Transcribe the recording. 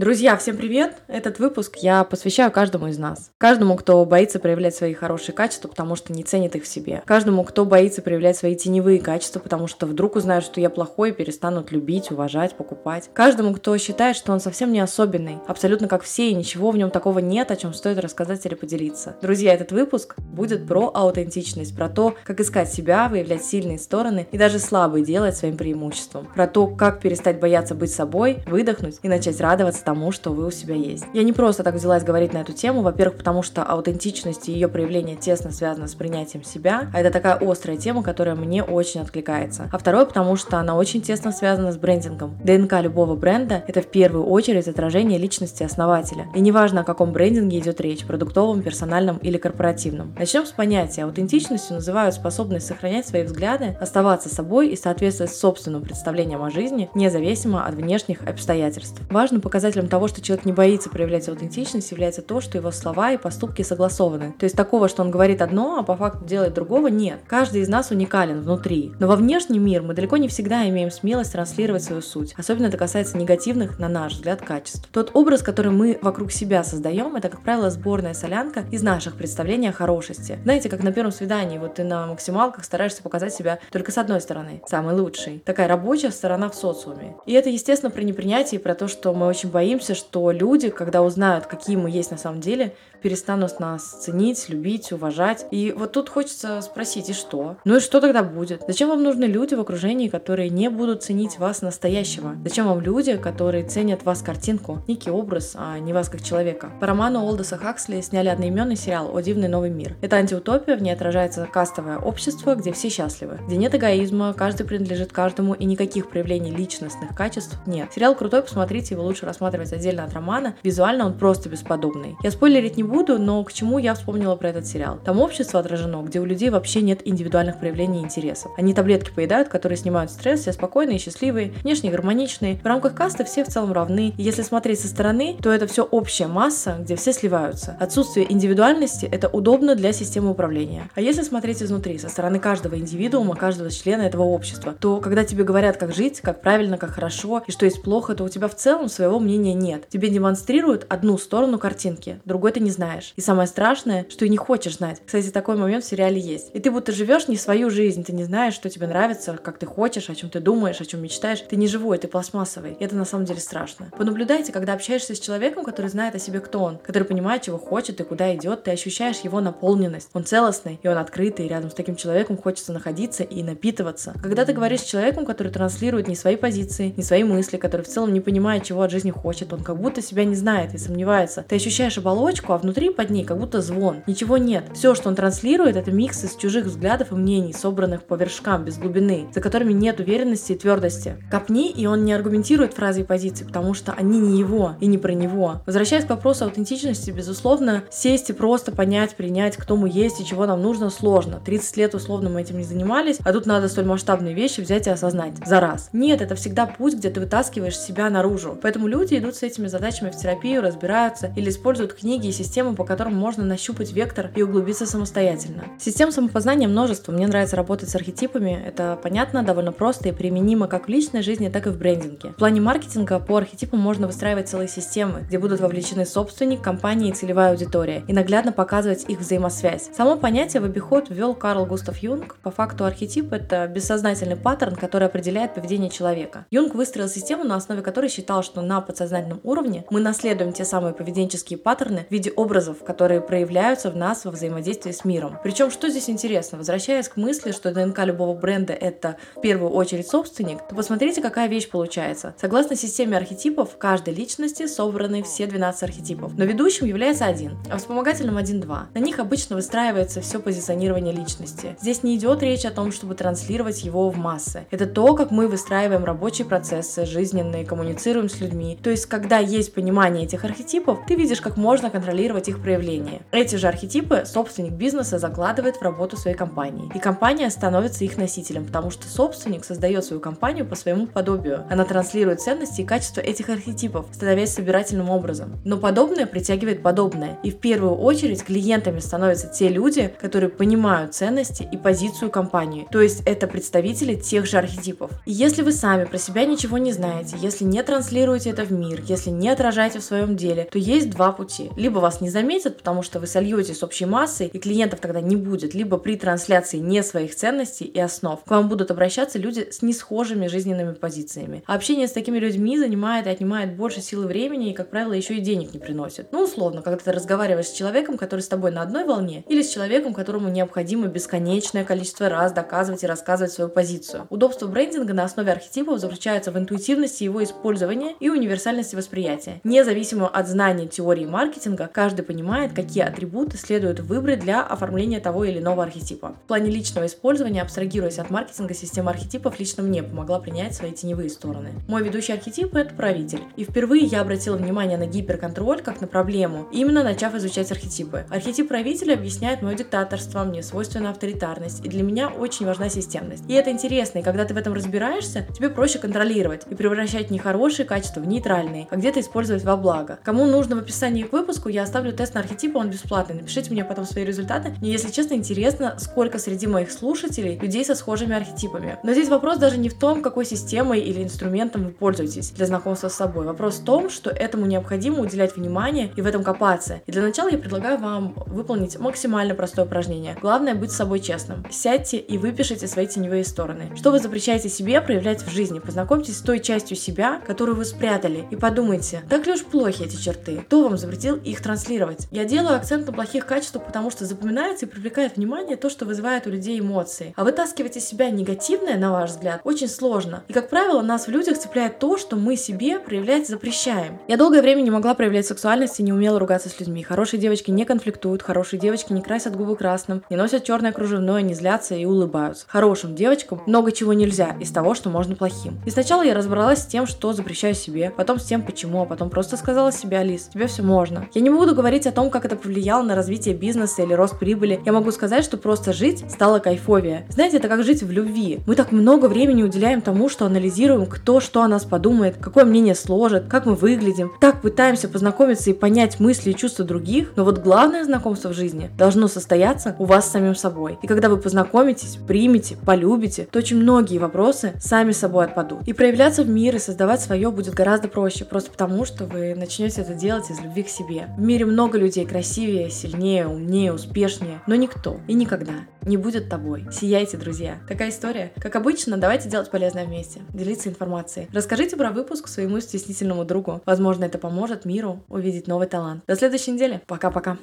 Друзья, всем привет! Этот выпуск я посвящаю каждому из нас. Каждому, кто боится проявлять свои хорошие качества, потому что не ценит их в себе. Каждому, кто боится проявлять свои теневые качества, потому что вдруг узнают, что я плохой и перестанут любить, уважать, покупать. Каждому, кто считает, что он совсем не особенный, абсолютно как все, и ничего в нем такого нет, о чем стоит рассказать или поделиться. Друзья, этот выпуск будет про аутентичность, про то, как искать себя, выявлять сильные стороны и даже слабые делать своим преимуществом. Про то, как перестать бояться быть собой, выдохнуть и начать радоваться тому, что вы у себя есть. Я не просто так взялась говорить на эту тему, во-первых, потому что аутентичность и ее проявление тесно связано с принятием себя, а это такая острая тема, которая мне очень откликается. А второе, потому что она очень тесно связана с брендингом. ДНК любого бренда – это в первую очередь отражение личности основателя. И неважно, о каком брендинге идет речь – продуктовом, персональном или корпоративном. Начнем с понятия. Аутентичностью называют способность сохранять свои взгляды, оставаться собой и соответствовать собственным представлениям о жизни, независимо от внешних обстоятельств. Важным показателем показателем того, что человек не боится проявлять аутентичность, является то, что его слова и поступки согласованы. То есть такого, что он говорит одно, а по факту делает другого, нет. Каждый из нас уникален внутри. Но во внешний мир мы далеко не всегда имеем смелость транслировать свою суть. Особенно это касается негативных, на наш взгляд, качеств. Тот образ, который мы вокруг себя создаем, это, как правило, сборная солянка из наших представлений о хорошести. Знаете, как на первом свидании, вот ты на максималках стараешься показать себя только с одной стороны, самый лучший. Такая рабочая сторона в социуме. И это, естественно, про непринятие, про то, что мы очень боимся боимся, что люди, когда узнают, какие мы есть на самом деле, перестанут нас ценить, любить, уважать. И вот тут хочется спросить, и что? Ну и что тогда будет? Зачем вам нужны люди в окружении, которые не будут ценить вас настоящего? Зачем вам люди, которые ценят вас картинку, некий образ, а не вас как человека? По роману Олдоса Хаксли сняли одноименный сериал «О дивный новый мир». Это антиутопия, в ней отражается кастовое общество, где все счастливы, где нет эгоизма, каждый принадлежит каждому и никаких проявлений личностных качеств нет. Сериал крутой, посмотрите, его лучше рассматривать отдельно от романа. Визуально он просто бесподобный. Я спойлерить не буду, но к чему я вспомнила про этот сериал? Там общество отражено, где у людей вообще нет индивидуальных проявлений интересов. Они таблетки поедают, которые снимают стресс, все спокойные, счастливые, внешне гармоничные. В рамках каста все в целом равны. И если смотреть со стороны, то это все общая масса, где все сливаются. Отсутствие индивидуальности – это удобно для системы управления. А если смотреть изнутри, со стороны каждого индивидуума, каждого члена этого общества, то когда тебе говорят, как жить, как правильно, как хорошо и что есть плохо, то у тебя в целом своего мнения нет. Тебе демонстрируют одну сторону картинки, другой ты не знаешь. И самое страшное, что и не хочешь знать. Кстати, такой момент в сериале есть. И ты будто живешь не свою жизнь, ты не знаешь, что тебе нравится, как ты хочешь, о чем ты думаешь, о чем мечтаешь. Ты не живой, ты пластмассовый. И это на самом деле страшно. Понаблюдайте, когда общаешься с человеком, который знает о себе, кто он, который понимает, чего хочет и куда идет, ты ощущаешь его наполненность. Он целостный, и он открытый, и рядом с таким человеком хочется находиться и напитываться. Когда ты говоришь с человеком, который транслирует не свои позиции, не свои мысли, который в целом не понимает, чего от жизни хочет, он как будто себя не знает и сомневается. Ты ощущаешь оболочку, а внутри под ней как будто звон. Ничего нет. Все, что он транслирует, это микс из чужих взглядов и мнений, собранных по вершкам, без глубины, за которыми нет уверенности и твердости. Копни, и он не аргументирует фразы и позиции, потому что они не его и не про него. Возвращаясь к вопросу аутентичности, безусловно, сесть и просто понять, принять, кто мы есть и чего нам нужно, сложно. 30 лет условно мы этим не занимались, а тут надо столь масштабные вещи взять и осознать за раз. Нет, это всегда путь, где ты вытаскиваешь себя наружу. Поэтому люди идут с этими задачами в терапию, разбираются или используют книги и системы, по которым можно нащупать вектор и углубиться самостоятельно. Систем самопознания множество. Мне нравится работать с архетипами. Это понятно, довольно просто и применимо как в личной жизни, так и в брендинге. В плане маркетинга по архетипам можно выстраивать целые системы, где будут вовлечены собственник, компания и целевая аудитория, и наглядно показывать их взаимосвязь. Само понятие в обиход ввел Карл Густав Юнг. По факту архетип – это бессознательный паттерн, который определяет поведение человека. Юнг выстроил систему, на основе которой считал, что на подсознательном уровне мы наследуем те самые поведенческие паттерны в виде образов, которые проявляются в нас во взаимодействии с миром. Причем, что здесь интересно, возвращаясь к мысли, что ДНК любого бренда это в первую очередь собственник, то посмотрите, какая вещь получается. Согласно системе архетипов, в каждой личности собраны все 12 архетипов, но ведущим является один, а вспомогательным один-два. На них обычно выстраивается все позиционирование личности. Здесь не идет речь о том, чтобы транслировать его в массы. Это то, как мы выстраиваем рабочие процессы, жизненные, коммуницируем с людьми. То есть когда есть понимание этих архетипов, ты видишь, как можно контролировать их проявление. Эти же архетипы собственник бизнеса закладывает в работу своей компании. И компания становится их носителем, потому что собственник создает свою компанию по своему подобию. Она транслирует ценности и качества этих архетипов, становясь собирательным образом. Но подобное притягивает подобное. И в первую очередь клиентами становятся те люди, которые понимают ценности и позицию компании. То есть это представители тех же архетипов. И если вы сами про себя ничего не знаете, если не транслируете это в мир, если не отражаете в своем деле, то есть два пути. Либо вас не заметят, потому что вы сольетесь с общей массой, и клиентов тогда не будет, либо при трансляции не своих ценностей и основ к вам будут обращаться люди с несхожими жизненными позициями. А общение с такими людьми занимает и отнимает больше силы времени и, как правило, еще и денег не приносит. Ну, условно, когда ты разговариваешь с человеком, который с тобой на одной волне, или с человеком, которому необходимо бесконечное количество раз доказывать и рассказывать свою позицию. Удобство брендинга на основе архетипов заключается в интуитивности его использования и универсальности восприятия. Независимо от знаний теории маркетинга, каждый понимает, какие атрибуты следует выбрать для оформления того или иного архетипа. В плане личного использования, абстрагируясь от маркетинга, система архетипов лично мне помогла принять свои теневые стороны. Мой ведущий архетип – это правитель. И впервые я обратила внимание на гиперконтроль как на проблему, именно начав изучать архетипы. Архетип правителя объясняет мое диктаторство, мне свойственна авторитарность, и для меня очень важна системность. И это интересно, и когда ты в этом разбираешься, тебе проще контролировать и превращать нехорошие качества в нейтральные, а где-то использовать во благо. Кому нужно в описании к выпуску, я оставлю тест на архетипы, он бесплатный. Напишите мне потом свои результаты. Мне, если честно, интересно, сколько среди моих слушателей людей со схожими архетипами. Но здесь вопрос даже не в том, какой системой или инструментом вы пользуетесь для знакомства с собой. Вопрос в том, что этому необходимо уделять внимание и в этом копаться. И для начала я предлагаю вам выполнить максимально простое упражнение. Главное быть с собой честным. Сядьте и выпишите свои теневые стороны. Что вы запрещаете себе проявлять в жизни? Познакомьтесь с той частью себя, которую вы спрятали, и подумайте, так ли уж плохи эти черты? Кто вам запретил их транслировать? Я делаю акцент на плохих качествах, потому что запоминается и привлекает внимание то, что вызывает у людей эмоции. А вытаскивать из себя негативное, на ваш взгляд, очень сложно. И, как правило, нас в людях цепляет то, что мы себе проявлять запрещаем. Я долгое время не могла проявлять сексуальность и не умела ругаться с людьми. Хорошие девочки не конфликтуют, хорошие девочки не красят губы красным, не носят черное кружевное, не злятся и улыбаются. Хорошим девочкам много чего нельзя из того, что можно плохим. И сначала я разобралась с тем, что запрещаю себе, потом с тем, почему, а потом просто сказала себе, Алис, тебе все можно. Я не буду говорить о том, как это повлияло на развитие бизнеса или рост прибыли. Я могу сказать, что просто жить стало кайфовее. Знаете, это как жить в любви. Мы так много времени уделяем тому, что анализируем, кто что о нас подумает, какое мнение сложит, как мы выглядим. Так пытаемся познакомиться и понять мысли и чувства других, но вот главное знакомство в жизни должно состояться у вас с самим собой. И когда вы познакомитесь, примете, полюбите, то очень многие вопросы сами собой отпадут. И проявляться в мир и создавать свое будет гораздо проще, просто потому что вы начнете это делать из любви к себе. В мире много людей красивее, сильнее, умнее, успешнее, но никто и никогда не будет тобой. Сияйте, друзья. Такая история. Как обычно, давайте делать полезное вместе, делиться информацией. Расскажите про выпуск своему стеснительному другу. Возможно, это поможет миру увидеть новый талант. До следующей недели. Пока-пока.